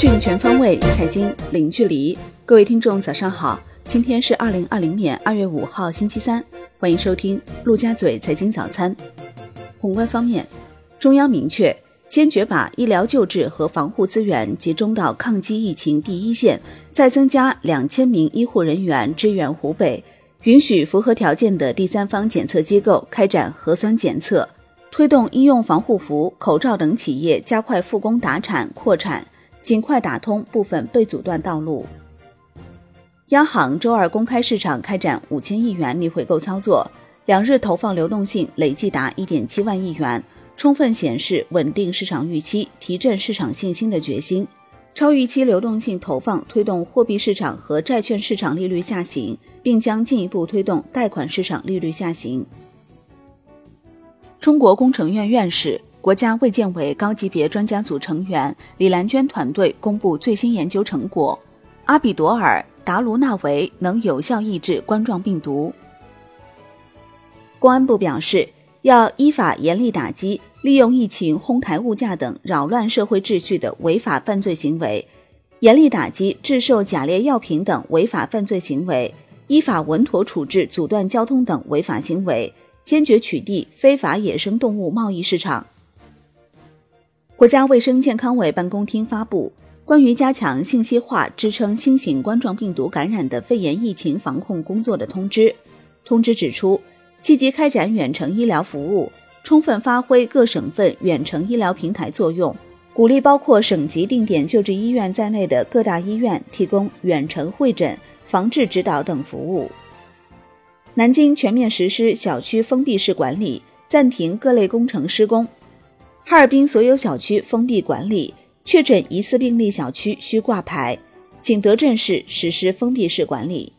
讯全方位，财经零距离。各位听众，早上好！今天是二零二零年二月五号，星期三。欢迎收听陆家嘴财经早餐。宏观方面，中央明确坚决把医疗救治和防护资源集中到抗击疫情第一线，再增加两千名医护人员支援湖北，允许符合条件的第三方检测机构开展核酸检测。推动医用防护服、口罩等企业加快复工达产扩产，尽快打通部分被阻断道路。央行周二公开市场开展五千亿元逆回购操作，两日投放流动性累计达一点七万亿元，充分显示稳定市场预期、提振市场信心的决心。超预期流动性投放推动货币市场和债券市场利率下行，并将进一步推动贷款市场利率下行。中国工程院院士、国家卫健委高级别专家组成员李兰娟团队公布最新研究成果：阿比朵尔达卢纳韦能有效抑制冠状病毒。公安部表示，要依法严厉打击利用疫情哄抬物价等扰乱社会秩序的违法犯罪行为，严厉打击制售假劣药品等违法犯罪行为，依法稳妥处置阻断交通等违法行为。坚决取缔非法野生动物贸易市场。国家卫生健康委办公厅发布关于加强信息化支撑新型冠状病毒感染的肺炎疫情防控工作的通知。通知指出，积极开展远程医疗服务，充分发挥各省份远程医疗平台作用，鼓励包括省级定点救治医院在内的各大医院提供远程会诊、防治指导等服务。南京全面实施小区封闭式管理，暂停各类工程施工。哈尔滨所有小区封闭管理，确诊疑似病例小区需挂牌。景德镇市实施封闭式管理。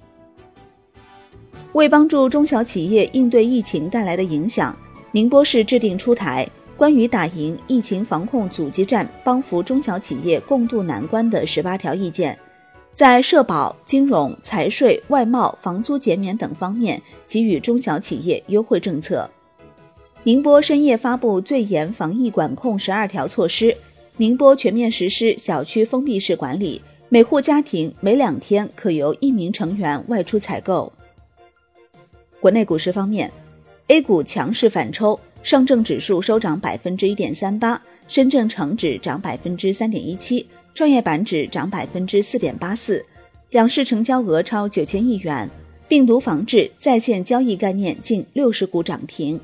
为帮助中小企业应对疫情带来的影响，宁波市制定出台关于打赢疫情防控阻击战、帮扶中小企业共度难关的十八条意见。在社保、金融、财税、外贸、房租减免等方面给予中小企业优惠政策。宁波深夜发布最严防疫管控十二条措施，宁波全面实施小区封闭式管理，每户家庭每两天可由一名成员外出采购。国内股市方面，A 股强势反抽，上证指数收涨百分之一点三八，深圳成指涨百分之三点一七。创业板指涨百分之四点八四，两市成交额超九千亿元。病毒防治在线交易概念近六十股涨停，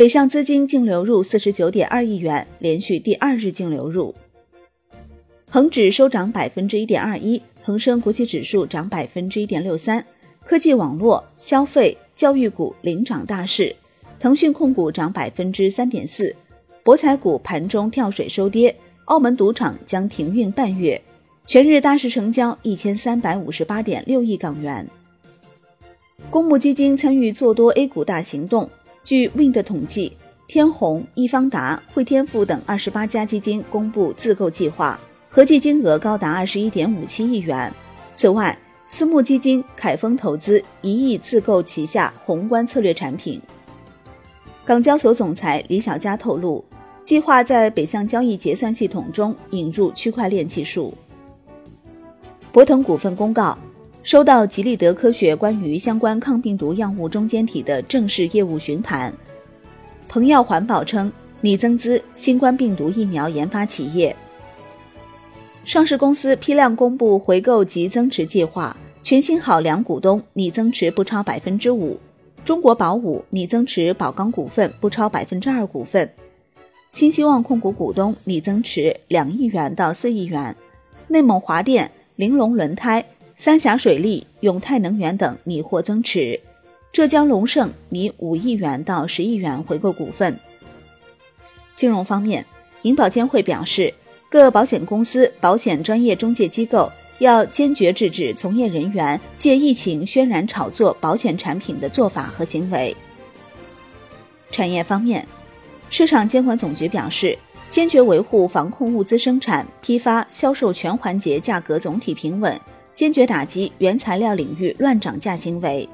北向资金净流入四十九点二亿元，连续第二日净流入。恒指收涨百分之一点二一，恒生国企指数涨百分之一点六三。科技网络、消费、教育股领涨大市，腾讯控股涨百分之三点四，博彩股盘中跳水收跌。澳门赌场将停运半月，全日大市成交一千三百五十八点六亿港元。公募基金参与做多 A 股大行动。据 Wind 统计，天弘、易方达、汇添富等二十八家基金公布自购计划，合计金额高达二十一点五七亿元。此外，私募基金凯丰投资一亿自购旗下宏观策略产品。港交所总裁李小加透露。计划在北向交易结算系统中引入区块链技术。博腾股份公告，收到吉利德科学关于相关抗病毒药物中间体的正式业务询盘。鹏耀环保称拟增资新冠病毒疫苗研发企业。上市公司批量公布回购及增持计划，全新好两股东拟增持不超百分之五，中国宝武拟增持宝钢股份不超百分之二股份。新希望控股股东拟增持两亿元到四亿元，内蒙华电、玲珑轮胎、三峡水利、永泰能源等拟获增持，浙江龙盛拟五亿元到十亿元回购股份。金融方面，银保监会表示，各保险公司、保险专业中介机构要坚决制止从业人员借疫情渲染炒作保险产品的做法和行为。产业方面。市场监管总局表示，坚决维护防控物资生产、批发、销售全环节价格总体平稳，坚决打击原材料领域乱涨价行为。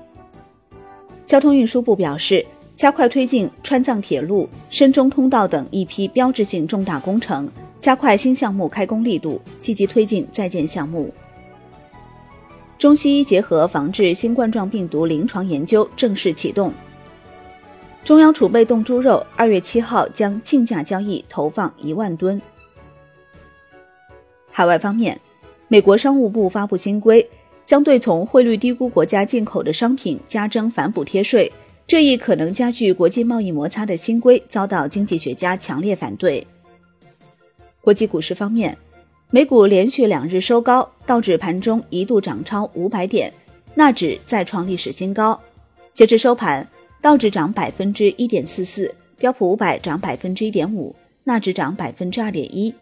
交通运输部表示，加快推进川藏铁路、深中通道等一批标志性重大工程，加快新项目开工力度，积极推进在建项目。中西医结合防治新冠状病毒临床研究正式启动。中央储备冻猪肉二月七号将竞价交易投放一万吨。海外方面，美国商务部发布新规，将对从汇率低估国家进口的商品加征反补贴税。这一可能加剧国际贸易摩擦的新规遭到经济学家强烈反对。国际股市方面，美股连续两日收高，道指盘中一度涨超五百点，纳指再创历史新高。截至收盘，道指涨百分之一点四四，标普五百涨百分之一点五，纳指涨百分之二点一。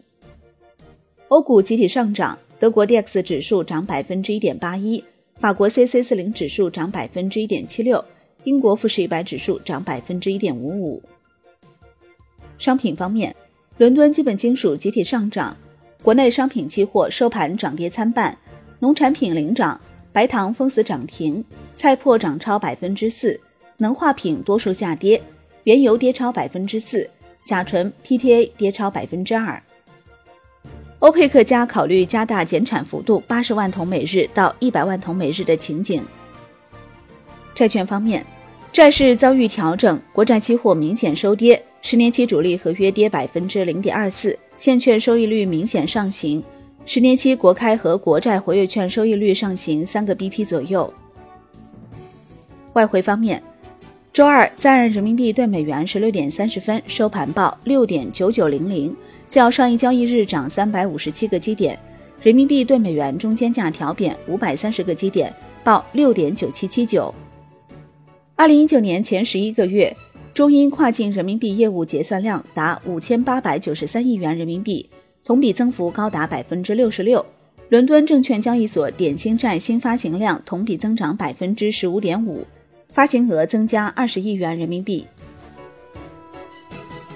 欧股集体上涨，德国 D X 指数涨百分之一点八一，法国 C C 四零指数涨百分之一点七六。英国富时一百指数涨百分之一点五五。商品方面，伦敦基本金属集体上涨，国内商品期货收盘涨跌参半，农产品领涨，白糖封死涨停，菜粕涨超百分之四，能化品多数下跌，原油跌超百分之四，甲醇 PTA 跌超百分之二。欧佩克加考虑加大减产幅度八十万桶每日到一百万桶每日的情景。债券方面。债市遭遇调整，国债期货明显收跌，十年期主力合约跌百分之零点二四，现券收益率明显上行，十年期国开和国债活跃券收益率上行三个 BP 左右。外汇方面，周二在人民币对美元十六点三十分收盘报六点九九零零，较上一交易日涨三百五十七个基点，人民币对美元中间价调贬五百三十个基点，报六点九七七九。二零一九年前十一个月，中英跨境人民币业务结算量达五千八百九十三亿元人民币，同比增幅高达百分之六十六。伦敦证券交易所点心债新发行量同比增长百分之十五点五，发行额增加二十亿元人民币。